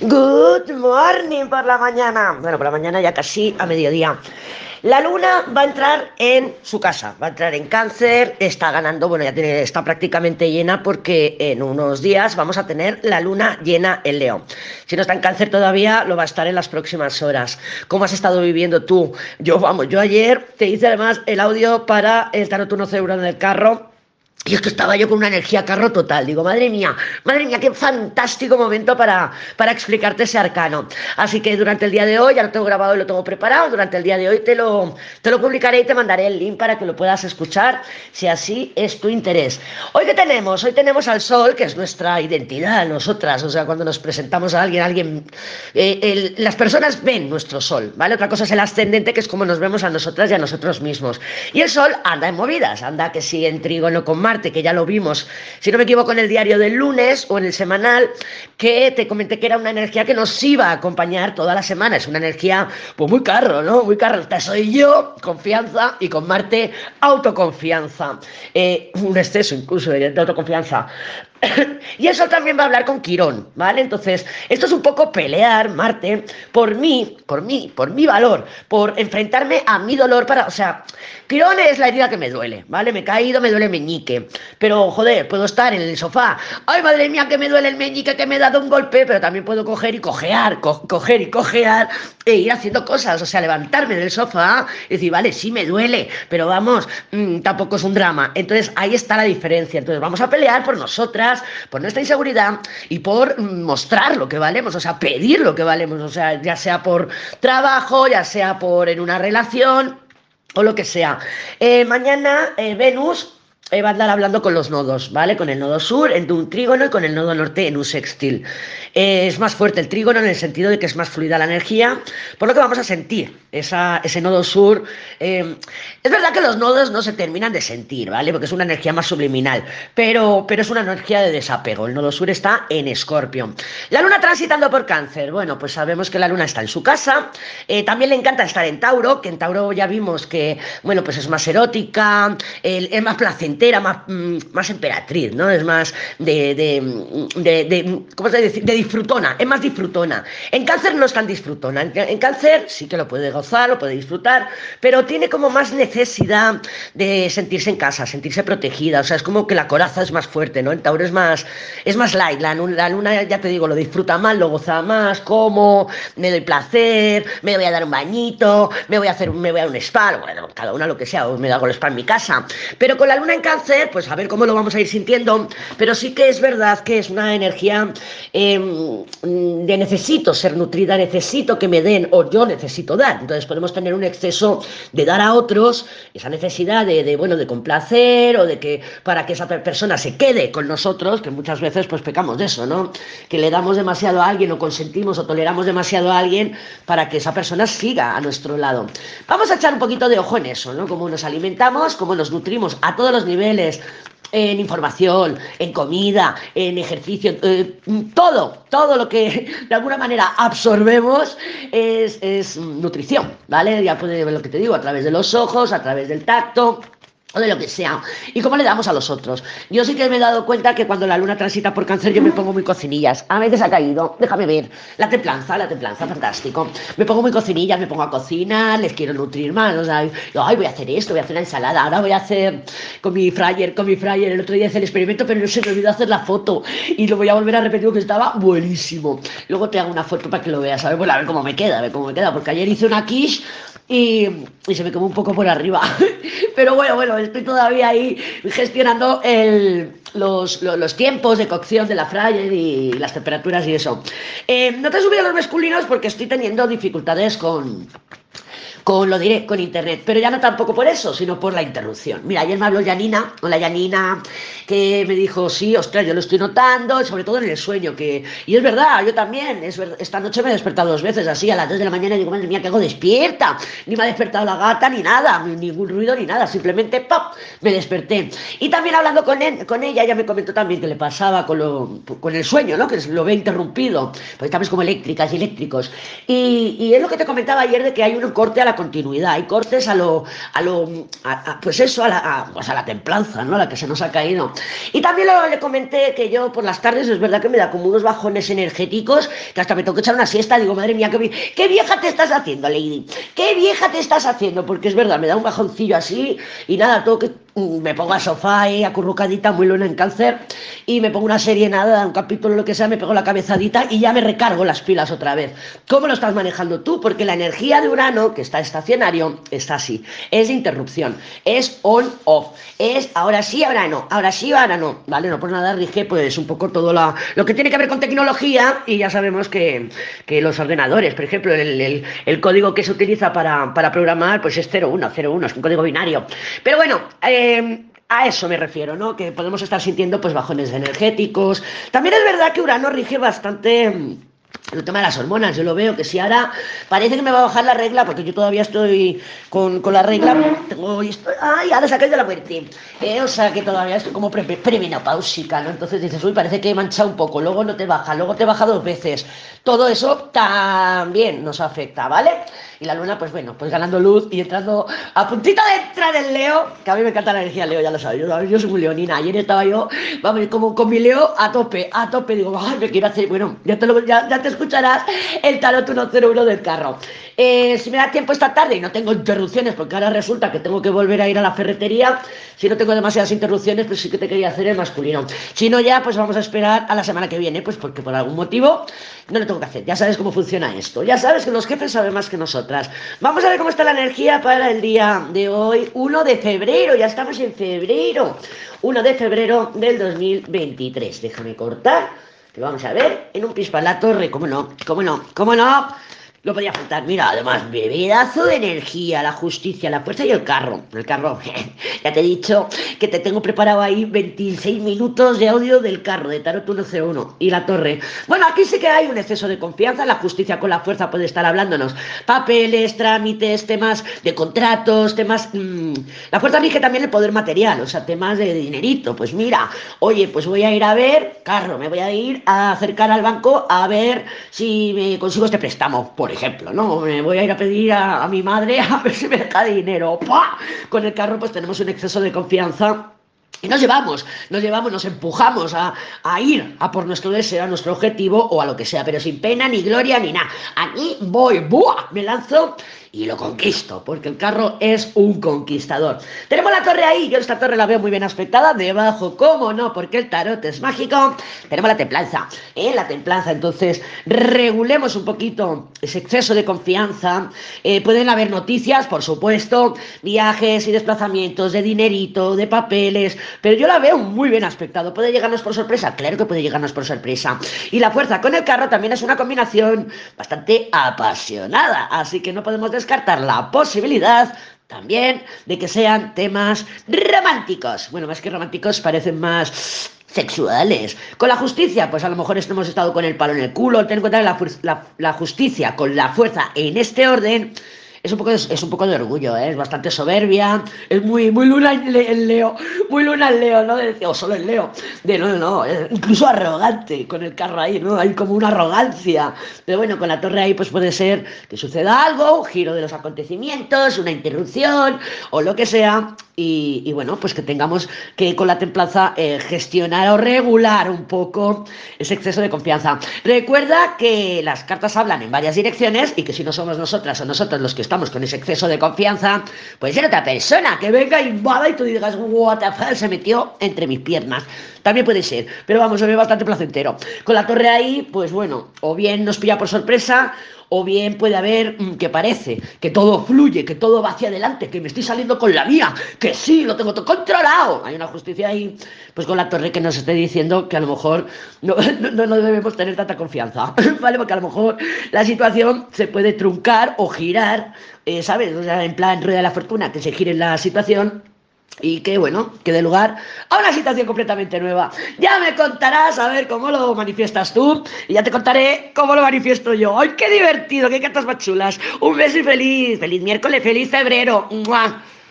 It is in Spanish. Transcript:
Good morning por la mañana. Bueno, por la mañana ya casi a mediodía. La luna va a entrar en su casa, va a entrar en cáncer, está ganando, bueno, ya tiene, está prácticamente llena porque en unos días vamos a tener la luna llena en León. Si no está en cáncer todavía, lo va a estar en las próximas horas. ¿Cómo has estado viviendo tú? Yo, vamos, yo ayer te hice además el audio para el tarot 1 euro en el carro y es que estaba yo con una energía carro total. Digo, madre mía, madre mía, qué fantástico momento para, para explicarte ese arcano. Así que durante el día de hoy, ya lo tengo grabado y lo tengo preparado, durante el día de hoy te lo, te lo publicaré y te mandaré el link para que lo puedas escuchar, si así es tu interés. Hoy qué tenemos? Hoy tenemos al sol, que es nuestra identidad, nosotras. O sea, cuando nos presentamos a alguien, alguien, eh, las personas ven nuestro sol, ¿vale? Otra cosa es el ascendente, que es como nos vemos a nosotras y a nosotros mismos. Y el sol anda en movidas, anda que sí en trígono con mar que ya lo vimos, si no me equivoco, en el diario del lunes o en el semanal, que te comenté que era una energía que nos iba a acompañar toda la semana. Es una energía, pues muy carro, ¿no? Muy carro. Esta soy yo, confianza, y con Marte, autoconfianza. Eh, un exceso incluso de autoconfianza. y eso también va a hablar con Quirón, ¿vale? Entonces, esto es un poco pelear, Marte, por mí, por mí, por mi valor, por enfrentarme a mi dolor para, o sea, Quirón es la herida que me duele, ¿vale? Me he caído, me duele el meñique, pero joder, puedo estar en el sofá, ay madre mía, que me duele el meñique, que me he dado un golpe, pero también puedo coger y cojear, coger y cojear e ir haciendo cosas, o sea, levantarme del sofá y decir, vale, sí me duele, pero vamos, mm, tampoco es un drama. Entonces, ahí está la diferencia. Entonces, vamos a pelear por nosotras por nuestra inseguridad y por mostrar lo que valemos, o sea, pedir lo que valemos, o sea, ya sea por trabajo, ya sea por en una relación o lo que sea. Eh, mañana eh, Venus eh, va a andar hablando con los nodos, ¿vale? Con el nodo sur en un trígono y con el nodo norte en un sextil. Eh, es más fuerte el trígono en el sentido de que es más fluida la energía, por lo que vamos a sentir ese nodo sur. Eh, es verdad que los nodos no se terminan de sentir, ¿vale? Porque es una energía más subliminal, pero, pero es una energía de desapego. El nodo sur está en Escorpio. La luna transitando por cáncer. Bueno, pues sabemos que la luna está en su casa. también le encanta estar en Tauro, que en Tauro ya vimos que, bueno, pues es más erótica, es más placentera más, mm, más emperatriz, ¿no? Es más de, de, ¿cómo se dice? Disfrutona, es más disfrutona. En cáncer no es tan disfrutona. En, cáncer sí que lo puede gozar, lo puede disfrutar, pero tiene como más necesidad de sentirse en casa, sentirse protegida. O sea, es como que la coraza es más fuerte, ¿no? En Tauro es más, es más light. La, la luna, ya te digo, lo disfruta más, lo goza más, como, me doy placer, me voy a dar un bañito, me voy a hacer, me voy a un spa, bueno, cada una lo que sea, o me hago el spa en mi casa. Pero con la luna en cáncer, pues a ver cómo lo vamos a ir sintiendo, pero sí que es verdad que es una energía em, de necesito ser nutrida, necesito que me den o yo necesito dar. Entonces podemos tener un exceso de dar a otros, esa necesidad de, bueno, de complacer o de que para que esa persona se quede con nosotros, que muchas veces pues pecamos de eso, ¿no? Que le damos demasiado a alguien o consentimos o toleramos demasiado a alguien para que esa persona siga a nuestro lado. Vamos a echar un poquito de ojo en eso, ¿no? Cómo nos alimentamos, cómo nos nutrimos a todos los niveles, en información, en comida, en ejercicio, eh, todo, todo lo que de alguna manera absorbemos es, es nutrición, ¿vale? Ya puede ver lo que te digo, a través de los ojos, a través del tacto, o de lo que sea, y cómo le damos a los otros. Yo sí que me he dado cuenta que cuando la luna transita por cáncer yo me pongo muy cocinillas. A veces ha caído, déjame ver. La templanza, la templanza, fantástico. Me pongo muy cocinillas, me pongo a cocinar, les quiero nutrir más. O sea, ay, voy a hacer esto, voy a hacer la ensalada, ahora voy a hacer con mi fryer, con mi fryer. El otro día hice el experimento, pero no se me olvidó hacer la foto. Y lo voy a volver a repetir porque estaba buenísimo. Luego te hago una foto para que lo veas, a ver, a ver cómo me queda, a ver cómo me queda. Porque ayer hice una quiche y, se me quemó un poco por arriba. Pero bueno, bueno, estoy todavía ahí gestionando el, los, los, tiempos de cocción de la fryer y las temperaturas y eso. Eh, no te he subido los masculinos porque estoy teniendo dificultades con, con lo diré, con internet, pero ya no tampoco por eso, sino por la interrupción. Mira, ayer me habló Janina, hola Janina, que me dijo, sí, ostras, yo lo estoy notando, sobre todo en el sueño, que, y es verdad, yo también, es esta noche me he despertado dos veces, así a las 2 de la mañana, digo, madre mía, que hago despierta, ni me ha despertado la gata, ni nada, ningún ruido, ni nada, simplemente, ¡pop!, me desperté. Y también hablando con, él, con ella, ella me comentó también que le pasaba con, lo, con el sueño, ¿no?, que lo ve interrumpido, porque estamos como eléctricas y eléctricos. Y, y es lo que te comentaba ayer de que hay un corte a la continuidad, hay cortes a lo, a lo, pues eso, a la, pues a la templanza, ¿no? A la que se nos ha caído. Y también le comenté que yo por las tardes es verdad que me da como unos bajones energéticos, que hasta me tengo que echar una siesta, digo, madre mía, qué, qué vieja te estás haciendo, Lady, qué vieja te estás haciendo, porque es verdad, me da un bajoncillo así y nada, tengo que me pongo al sofá ahí acurrucadita, muy luna en cáncer, y me pongo una serie nada, un capítulo, lo que sea, me pego la cabezadita y ya me recargo las pilas otra vez. ¿Cómo lo estás manejando tú? Porque la energía de Urano, que está estacionario, está así. Es de interrupción, es on-off, es ahora sí, ahora no, ahora sí, ahora no. Vale, no por nada rige pues un poco todo lo que tiene que ver con tecnología y ya sabemos que, los ordenadores, por ejemplo, el, código que se utiliza para, para programar pues es 01, 01, es un código binario. Pero bueno, eh, Em, a eso me refiero, ¿no? Que podemos estar sintiendo pues bajones energéticos. También es verdad que Urano rige bastante em, el tema de las hormonas, yo lo veo, que si ahora parece que me va a bajar la regla, porque yo todavía estoy con, la regla, tengo, ay, ahora saqué de la muerte, eh, o sea que todavía estoy como pre premenopáusica, ¿no? Entonces dices, uy, parece que he manchado un poco, luego no te baja, luego te baja dos veces, todo eso también nos afecta, ¿vale? Y la luna, pues bueno, pues ganando luz y entrando a puntito de entrar en Leo, que a mí me encanta la energía Leo, ya lo sabéis, yo, yo soy muy leonina, ayer estaba yo, vamos, como con mi Leo a tope, a tope, digo, ay, me quiero hacer, bueno, ya te, lo, ya, ya te escucharás el tarot 101 del carro. Eh, si me da tiempo esta tarde y no tengo interrupciones, porque ahora resulta que tengo que volver a ir a la ferretería, si no tengo demasiadas interrupciones, pues sí que te quería hacer el masculino. Si no, ya, pues vamos a esperar a la semana que viene, pues porque por algún motivo no lo tengo que hacer. Ya sabes cómo funciona esto. Ya sabes que los jefes saben más que nosotras. Vamos a ver cómo está la energía para el día de hoy, 1 de febrero. Ya estamos en febrero. 1 de febrero del 2023. Déjame cortar. Que vamos a ver en un pispalato, cómo no, cómo no, cómo no. No podía faltar, mira, además, bebedazo de energía, la justicia, la fuerza y el carro. El carro, ya te he dicho que te tengo preparado ahí 26 minutos de audio del carro, de Tarot 101 y la torre. Bueno, aquí sí que hay un exceso de confianza, la justicia con la fuerza puede estar hablándonos. Papeles, trámites, temas de contratos, temas... Mmm. La fuerza rige también el poder material, o sea, temas de dinerito. Pues mira, oye, pues voy a ir a ver, carro, me voy a ir a acercar al banco a ver si me consigo este préstamo, por ejemplo, ¿no? Me voy a ir a pedir a, mi madre a ver si me deja dinero. Con el carro pues tenemos un exceso de confianza y nos llevamos, nos llevamos, nos empujamos a, a, ir a por nuestro deseo, a nuestro objetivo o a lo que sea, pero sin pena, ni gloria, ni nada. Aquí voy, ¡buah! Me lanzo y lo conquisto, porque el carro es un conquistador. Tenemos la torre ahí, yo esta torre la veo muy bien aspectada, debajo, ¿cómo no? Porque el tarot es mágico. Tenemos la templanza, ¿eh? La templanza, entonces regulemos un poquito ese exceso de confianza. Eh, pueden haber noticias, por supuesto, viajes y desplazamientos de dinerito, de papeles, pero yo la veo muy bien aspectado. ¿Puede llegarnos por sorpresa? Claro que puede llegarnos por sorpresa. Y la fuerza con el carro también es una combinación bastante apasionada, así que no podemos descartar la posibilidad también de que sean temas románticos. Bueno, más que románticos, parecen más sexuales. Con la justicia, pues a lo mejor hemos estado con el palo en el culo. Ten en cuenta que la, la justicia con la fuerza en este orden es un poco de, es un poco de orgullo, ¿eh? es bastante soberbia, es muy, muy luna el Leo, muy luna el Leo, ¿no? De, o solo el Leo, de no, no, incluso arrogante con el carro ahí, ¿no? Hay como una arrogancia. Pero bueno, con la torre ahí pues puede ser que suceda algo, un giro de los acontecimientos, una interrupción o lo que sea. Y, bueno, pues que tengamos que con la templanza eh, gestionar o regular un poco ese exceso de confianza. Recuerda que las cartas hablan en varias direcciones y que si no somos nosotras o nosotros los que estamos con ese exceso de confianza, puede ser otra persona que venga y y tú digas, what the fuck, se metió entre mis piernas. También puede ser, pero vamos, se ve bastante placentero. Con la torre ahí, pues bueno, o bien nos pilla por sorpresa o bien puede haber mm, que parece que todo fluye, que todo va hacia adelante, que me estoy saliendo con la mía, que sí, lo tengo todo controlado. Hay una justicia ahí, pues con la torre que nos esté diciendo que a lo mejor no, no, debemos tener tanta confianza, ¿vale? Porque a lo mejor la situación se puede truncar o girar, eh, ¿sabes? O sea, en plan rueda de la fortuna, que se gire la situación y que bueno, que dé lugar a una situación completamente nueva. Ya me contarás a ver cómo lo manifiestas tú y ya te contaré cómo lo manifiesto yo. ¡Ay, qué divertido! ¡Qué cartas más! Un beso y feliz, feliz miércoles, feliz febrero.